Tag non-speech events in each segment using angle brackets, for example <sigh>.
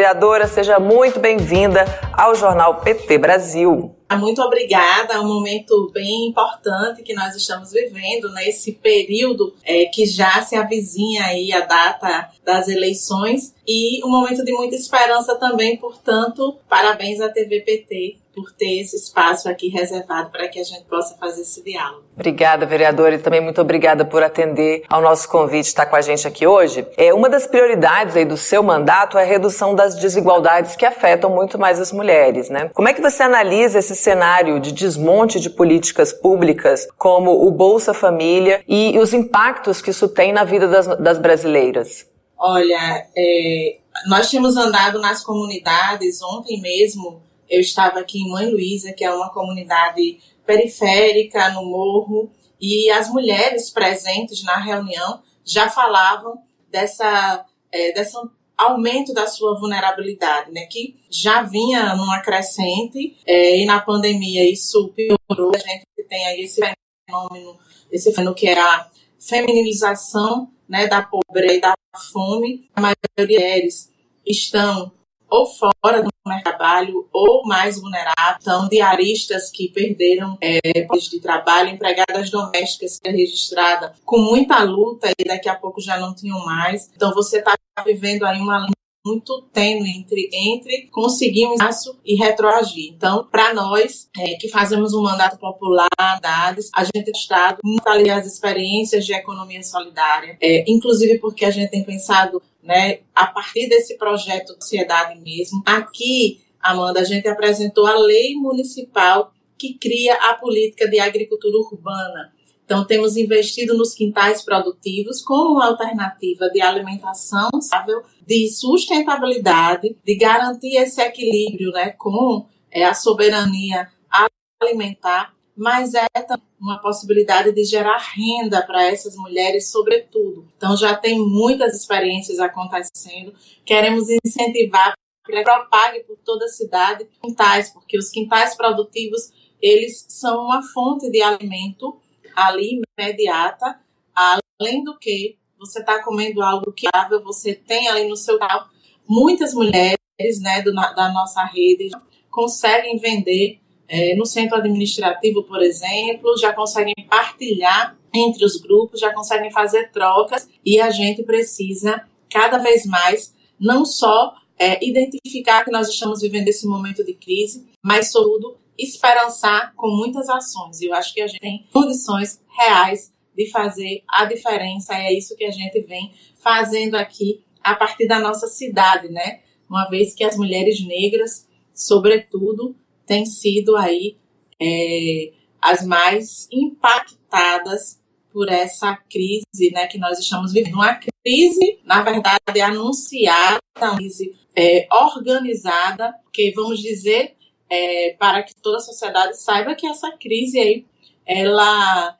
vereadora. Seja muito bem-vinda ao Jornal PT Brasil. Muito obrigada, é um momento bem importante que nós estamos vivendo nesse né? período é, que já se avizinha aí a data das eleições e um momento de muita esperança também, portanto, parabéns à TV PT por ter esse espaço aqui reservado para que a gente possa fazer esse diálogo. Obrigada, vereadora, e também muito obrigada por atender ao nosso convite estar com a gente aqui hoje. É uma das prioridades aí do seu mandato é a redução das desigualdades que afetam muito mais as mulheres, né? Como é que você analisa esse cenário de desmonte de políticas públicas como o Bolsa Família e os impactos que isso tem na vida das, das brasileiras? Olha, é, nós temos andado nas comunidades ontem mesmo eu estava aqui em Mãe Luísa, que é uma comunidade periférica no morro, e as mulheres presentes na reunião já falavam dessa, é, desse aumento da sua vulnerabilidade, né? Que já vinha numa crescente é, e na pandemia isso piorou. A gente tem aí esse fenômeno, esse fenômeno que é a feminilização né, da pobreza e da fome. A maioria mulheres estão ou fora do de trabalho ou mais vulneráveis, então diaristas que perderam é, de trabalho, empregadas domésticas que é registrada com muita luta e daqui a pouco já não tinham mais. Então você está vivendo aí uma muito tênue entre, entre conseguir um espaço e retroagir. Então, para nós, é, que fazemos um mandato popular, dados, a gente tem estado muito ali as experiências de economia solidária, é, inclusive porque a gente tem pensado né, a partir desse projeto de sociedade mesmo. Aqui, Amanda, a gente apresentou a lei municipal que cria a política de agricultura urbana. Então, temos investido nos quintais produtivos como uma alternativa de alimentação saudável, de sustentabilidade, de garantir esse equilíbrio né, com é, a soberania alimentar mas é uma possibilidade de gerar renda para essas mulheres, sobretudo. Então, já tem muitas experiências acontecendo. Queremos incentivar que propague por toda a cidade quintais, porque os quintais produtivos eles são uma fonte de alimento ali imediata, além do que você está comendo algo que você tem ali no seu canal. Muitas mulheres né, do, da nossa rede conseguem vender é, no centro administrativo, por exemplo, já conseguem partilhar entre os grupos, já conseguem fazer trocas e a gente precisa cada vez mais não só é, identificar que nós estamos vivendo esse momento de crise, mas sobretudo esperançar com muitas ações. Eu acho que a gente tem condições reais de fazer a diferença. É isso que a gente vem fazendo aqui a partir da nossa cidade, né? Uma vez que as mulheres negras, sobretudo, têm sido aí é, as mais impactadas por essa crise né, que nós estamos vivendo. Uma crise, na verdade, anunciada, uma crise é, organizada, que vamos dizer, é, para que toda a sociedade saiba que essa crise aí, ela,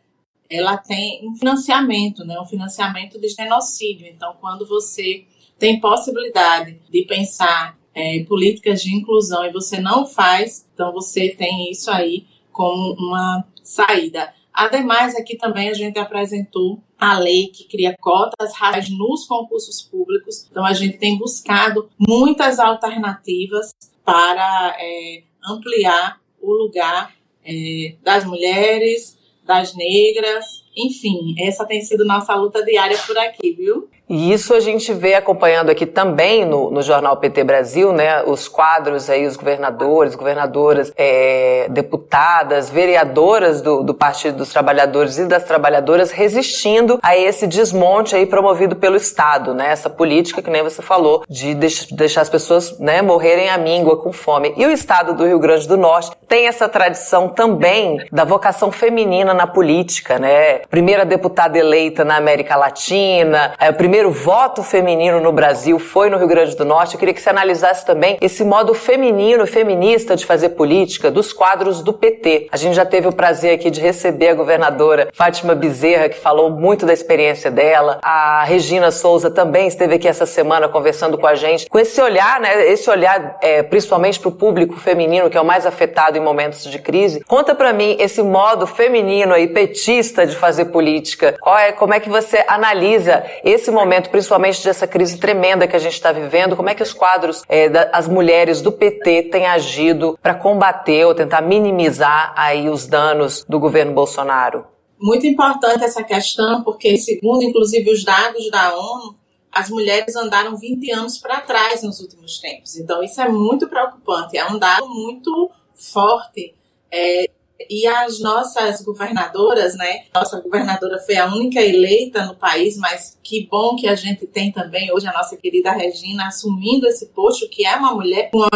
ela tem um financiamento, né, um financiamento de genocídio. Então, quando você tem possibilidade de pensar é, políticas de inclusão e você não faz, então você tem isso aí como uma saída. Ademais, aqui também a gente apresentou a lei que cria cotas raciais nos concursos públicos. Então, a gente tem buscado muitas alternativas para é, ampliar o lugar é, das mulheres, das negras, enfim, essa tem sido nossa luta diária por aqui, viu? E isso a gente vê acompanhando aqui também no, no jornal PT Brasil, né? Os quadros aí, os governadores, governadoras, é, deputadas, vereadoras do, do Partido dos Trabalhadores e das Trabalhadoras resistindo a esse desmonte aí promovido pelo Estado, né? Essa política que nem você falou de deixar as pessoas, né, morrerem à míngua com fome. E o Estado do Rio Grande do Norte tem essa tradição também da vocação feminina na política, né? Primeira deputada eleita na América Latina, é, o primeiro voto feminino no Brasil foi no Rio Grande do Norte. Eu queria que você analisasse também esse modo feminino feminista de fazer política dos quadros do PT. A gente já teve o prazer aqui de receber a governadora Fátima Bezerra, que falou muito da experiência dela. A Regina Souza também esteve aqui essa semana conversando com a gente, com esse olhar, né? Esse olhar é, principalmente para o público feminino, que é o mais afetado em momentos de crise. Conta para mim esse modo feminino e petista de fazer política. Qual é, como é que você analisa esse momento, principalmente dessa crise tremenda que a gente está vivendo, como é que os quadros, é, da, as mulheres do PT têm agido para combater ou tentar minimizar aí os danos do governo Bolsonaro? Muito importante essa questão, porque segundo inclusive os dados da ONU, as mulheres andaram 20 anos para trás nos últimos tempos. Então, isso é muito preocupante, é um dado muito forte. É, e as nossas governadoras, né? Nossa governadora foi a única eleita no país, mas que bom que a gente tem também hoje a nossa querida Regina assumindo esse posto, que é uma mulher com a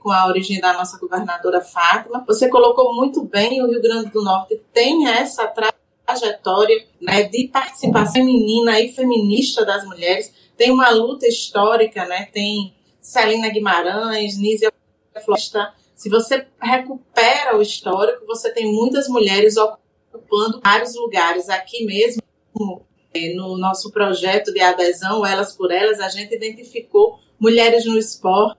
com a origem da nossa governadora Fátima. Você colocou muito bem, o Rio Grande do Norte tem essa trajetória né, de participação feminina e feminista das mulheres. Tem uma luta histórica, né? Tem Celina Guimarães, Nízia Flosta. Se você recupera o histórico, você tem muitas mulheres ocupando vários lugares. Aqui mesmo, é, no nosso projeto de adesão, Elas por Elas, a gente identificou mulheres no esporte,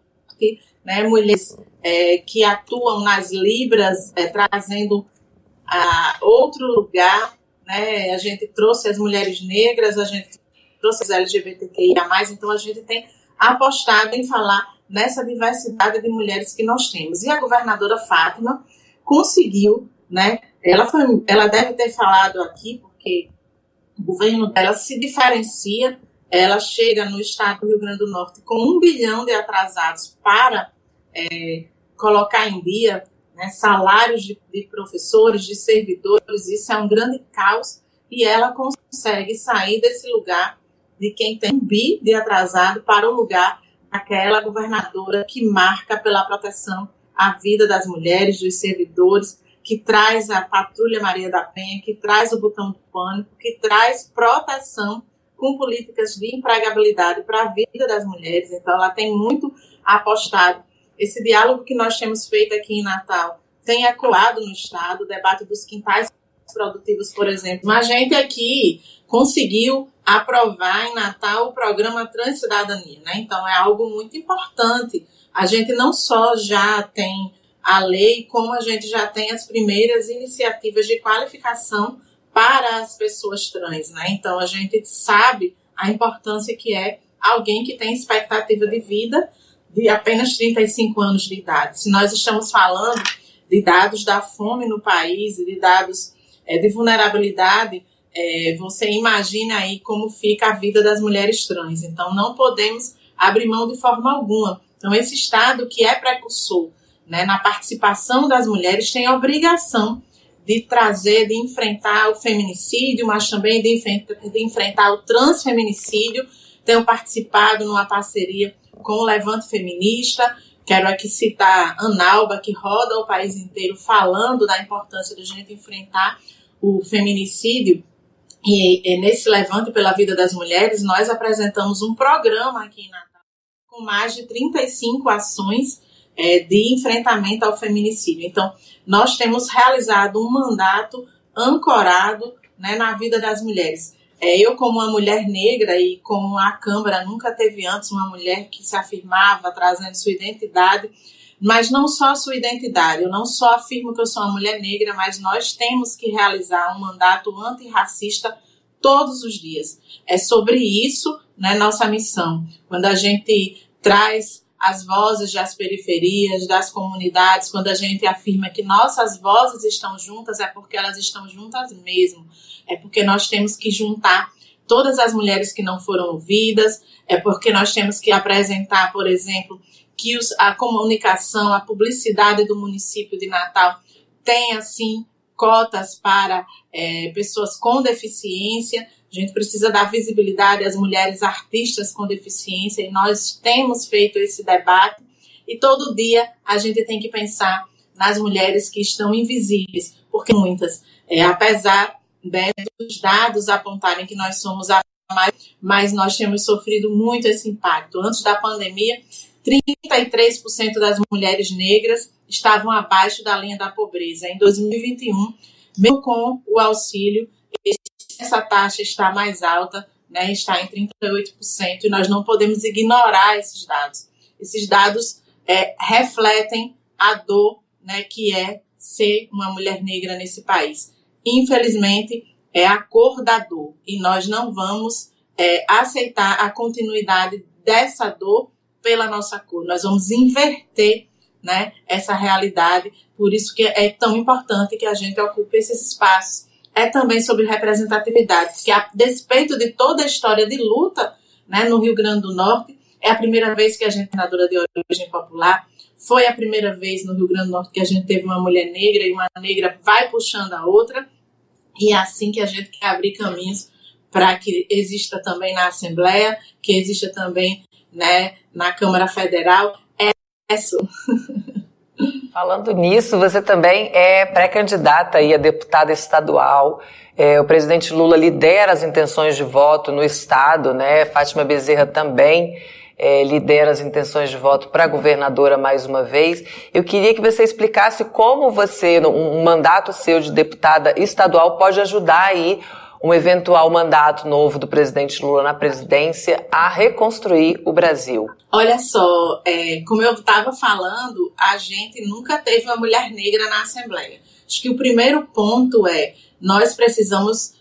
né, mulheres é, que atuam nas libras, é, trazendo a outro lugar né? A gente trouxe as mulheres negras, a gente trouxe as LGBTQIA+, então a gente tem apostado em falar nessa diversidade de mulheres que nós temos. E a governadora Fátima conseguiu, né? Ela, foi, ela deve ter falado aqui, porque o governo dela se diferencia, ela chega no estado do Rio Grande do Norte com um bilhão de atrasados para é, colocar em dia né, salários de, de professores, de servidores, isso é um grande caos e ela consegue sair desse lugar de quem tem um bi de atrasado para o lugar daquela governadora que marca pela proteção à vida das mulheres, dos servidores, que traz a Patrulha Maria da Penha, que traz o botão do pânico, que traz proteção com políticas de empregabilidade para a vida das mulheres. Então, ela tem muito apostado esse diálogo que nós temos feito aqui em Natal tem ecoado no Estado, o debate dos quintais produtivos, por exemplo. Mas a gente aqui conseguiu aprovar em Natal o programa Transcidadania, né? Então é algo muito importante. A gente não só já tem a lei, como a gente já tem as primeiras iniciativas de qualificação para as pessoas trans, né? Então a gente sabe a importância que é alguém que tem expectativa de vida de apenas 35 anos de idade. Se nós estamos falando de dados da fome no país, de dados é, de vulnerabilidade, é, você imagina aí como fica a vida das mulheres trans. Então, não podemos abrir mão de forma alguma. Então, esse Estado que é precursor né, na participação das mulheres tem a obrigação de trazer, de enfrentar o feminicídio, mas também de, de enfrentar o transfeminicídio. Tenho participado numa parceria com o Levante Feminista. Quero aqui citar Analba, que roda o país inteiro falando da importância de a gente enfrentar o feminicídio. E, e nesse Levante pela Vida das Mulheres, nós apresentamos um programa aqui em Natal com mais de 35 ações é, de enfrentamento ao feminicídio. Então, nós temos realizado um mandato ancorado né, na vida das mulheres. É, eu, como uma mulher negra e como a Câmara nunca teve antes uma mulher que se afirmava, trazendo sua identidade, mas não só a sua identidade, eu não só afirmo que eu sou uma mulher negra, mas nós temos que realizar um mandato antirracista todos os dias. É sobre isso né, nossa missão. Quando a gente traz as vozes das periferias, das comunidades, quando a gente afirma que nossas vozes estão juntas, é porque elas estão juntas mesmo. É porque nós temos que juntar todas as mulheres que não foram ouvidas, é porque nós temos que apresentar, por exemplo, que os, a comunicação, a publicidade do município de Natal tem, assim, cotas para é, pessoas com deficiência. A gente precisa dar visibilidade às mulheres artistas com deficiência e nós temos feito esse debate. E todo dia a gente tem que pensar nas mulheres que estão invisíveis, porque muitas, é, apesar né, dos dados apontarem que nós somos a mais, mas nós temos sofrido muito esse impacto. Antes da pandemia, 33% das mulheres negras estavam abaixo da linha da pobreza. Em 2021, mesmo com o auxílio, essa taxa está mais alta, né, está em 38%, e nós não podemos ignorar esses dados. Esses dados é, refletem a dor né, que é ser uma mulher negra nesse país. Infelizmente, é a cor da dor, e nós não vamos é, aceitar a continuidade dessa dor pela nossa cor. Nós vamos inverter né, essa realidade. Por isso que é tão importante que a gente ocupe esses espaços. É também sobre representatividade, que a despeito de toda a história de luta né, no Rio Grande do Norte, é a primeira vez que a gente é senadora de origem popular, foi a primeira vez no Rio Grande do Norte que a gente teve uma mulher negra e uma negra vai puxando a outra, e é assim que a gente quer abrir caminhos para que exista também na Assembleia, que exista também né, na Câmara Federal. É isso. Falando nisso, você também é pré-candidata a deputada estadual. É, o presidente Lula lidera as intenções de voto no estado, né? Fátima Bezerra também é, lidera as intenções de voto para governadora mais uma vez. Eu queria que você explicasse como você, um mandato seu de deputada estadual, pode ajudar aí um eventual mandato novo do presidente Lula na presidência a reconstruir o Brasil? Olha só, é, como eu estava falando, a gente nunca teve uma mulher negra na Assembleia. Acho que o primeiro ponto é nós precisamos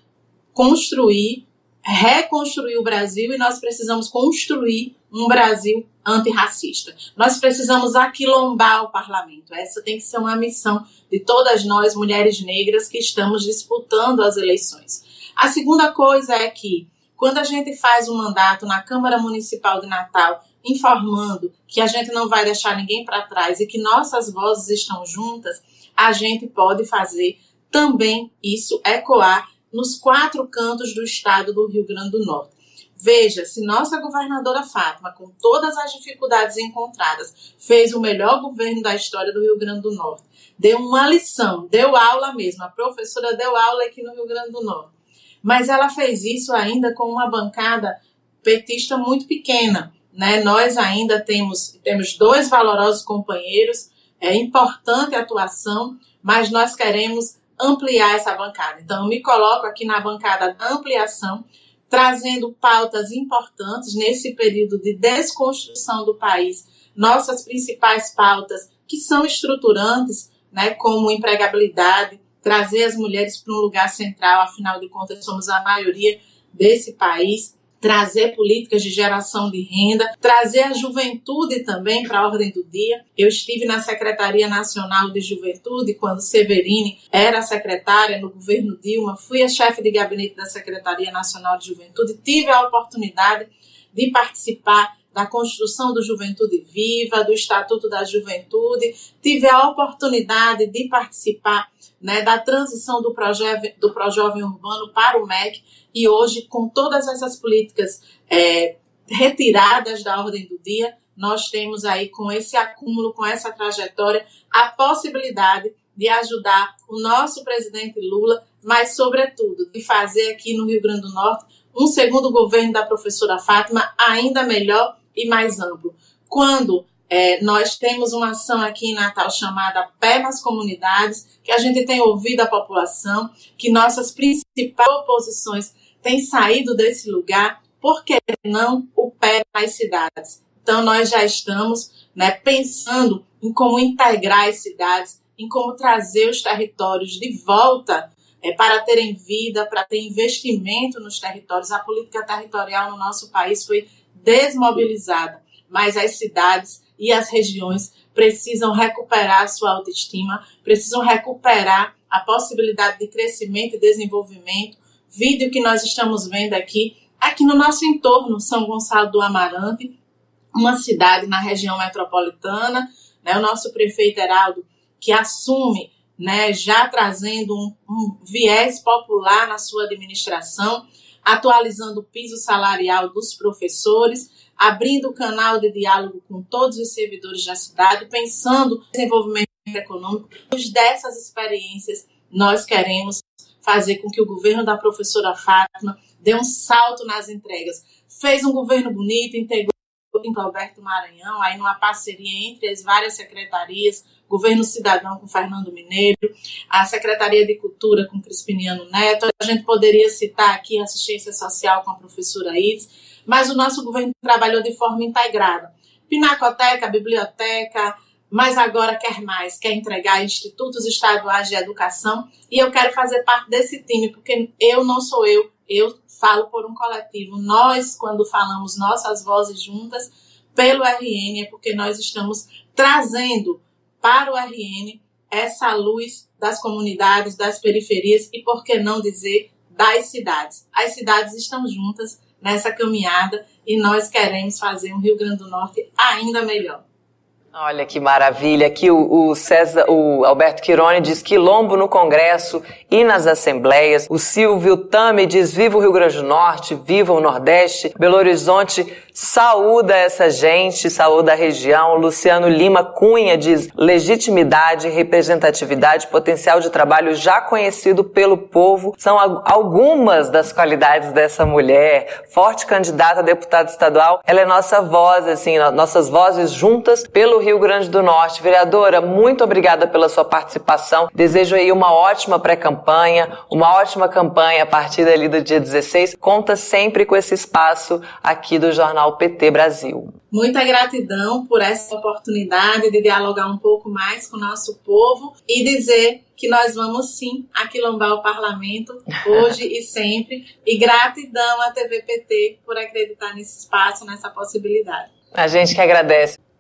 construir, reconstruir o Brasil e nós precisamos construir um Brasil antirracista. Nós precisamos aquilombar o parlamento. Essa tem que ser uma missão de todas nós, mulheres negras, que estamos disputando as eleições. A segunda coisa é que, quando a gente faz um mandato na Câmara Municipal de Natal, informando que a gente não vai deixar ninguém para trás e que nossas vozes estão juntas, a gente pode fazer também isso ecoar nos quatro cantos do estado do Rio Grande do Norte. Veja, se nossa governadora Fátima, com todas as dificuldades encontradas, fez o melhor governo da história do Rio Grande do Norte, deu uma lição, deu aula mesmo, a professora deu aula aqui no Rio Grande do Norte mas ela fez isso ainda com uma bancada petista muito pequena. Né? Nós ainda temos, temos dois valorosos companheiros, é importante a atuação, mas nós queremos ampliar essa bancada. Então, eu me coloco aqui na bancada da ampliação, trazendo pautas importantes nesse período de desconstrução do país. Nossas principais pautas, que são estruturantes, né, como empregabilidade, trazer as mulheres para um lugar central, afinal de contas, somos a maioria desse país trazer políticas de geração de renda, trazer a juventude também para a ordem do dia. Eu estive na Secretaria Nacional de Juventude quando Severine era secretária no governo Dilma, fui a chefe de gabinete da Secretaria Nacional de Juventude, tive a oportunidade de participar da construção do Juventude Viva, do Estatuto da Juventude, tive a oportunidade de participar né, da transição do, proje do Projovem Urbano para o MEC e hoje, com todas essas políticas é, retiradas da ordem do dia, nós temos aí, com esse acúmulo, com essa trajetória, a possibilidade de ajudar o nosso presidente Lula, mas, sobretudo, de fazer aqui no Rio Grande do Norte um segundo governo da professora Fátima ainda melhor e mais amplo. Quando é, nós temos uma ação aqui em Natal chamada Pé nas Comunidades, que a gente tem ouvido a população, que nossas principais oposições têm saído desse lugar, por que não o pé nas cidades? Então, nós já estamos né, pensando em como integrar as cidades, em como trazer os territórios de volta é, para terem vida, para ter investimento nos territórios. A política territorial no nosso país foi desmobilizada, mas as cidades e as regiões precisam recuperar a sua autoestima, precisam recuperar a possibilidade de crescimento e desenvolvimento. Vídeo que nós estamos vendo aqui, aqui no nosso entorno, São Gonçalo do Amarante, uma cidade na região metropolitana, né, o nosso prefeito Heraldo, que assume, né, já trazendo um, um viés popular na sua administração, atualizando o piso salarial dos professores, abrindo o canal de diálogo com todos os servidores da cidade, pensando no desenvolvimento econômico. Dessas experiências, nós queremos fazer com que o governo da professora Fátima dê um salto nas entregas. Fez um governo bonito, integrou em Alberto Maranhão, aí numa parceria entre as várias secretarias, Governo Cidadão com Fernando Mineiro, a Secretaria de Cultura com Crispiniano Neto, a gente poderia citar aqui assistência social com a professora Ides, mas o nosso governo trabalhou de forma integrada. Pinacoteca, biblioteca, mas agora quer mais, quer entregar institutos estaduais de educação e eu quero fazer parte desse time, porque eu não sou eu, eu falo por um coletivo. Nós, quando falamos nossas vozes juntas, pelo RN, é porque nós estamos trazendo para o RN essa luz das comunidades, das periferias e, por que não dizer, das cidades. As cidades estão juntas nessa caminhada e nós queremos fazer um Rio Grande do Norte ainda melhor. Olha que maravilha. Aqui o, o, César, o Alberto Quirone diz quilombo no Congresso e nas assembleias. O Silvio Tame diz viva o Rio Grande do Norte, viva o Nordeste. Belo Horizonte saúda essa gente, saúda a região. Luciano Lima Cunha diz legitimidade, representatividade, potencial de trabalho já conhecido pelo povo. São algumas das qualidades dessa mulher. Forte candidata a deputada estadual. Ela é nossa voz, assim, nossas vozes juntas pelo Rio Grande do Norte. Vereadora, muito obrigada pela sua participação. Desejo aí uma ótima pré-campanha, uma ótima campanha a partir dali do dia 16. Conta sempre com esse espaço aqui do Jornal PT Brasil. Muita gratidão por essa oportunidade de dialogar um pouco mais com o nosso povo e dizer que nós vamos sim aquilombar o parlamento <laughs> hoje e sempre. E gratidão à TV PT por acreditar nesse espaço, nessa possibilidade. A gente que agradece.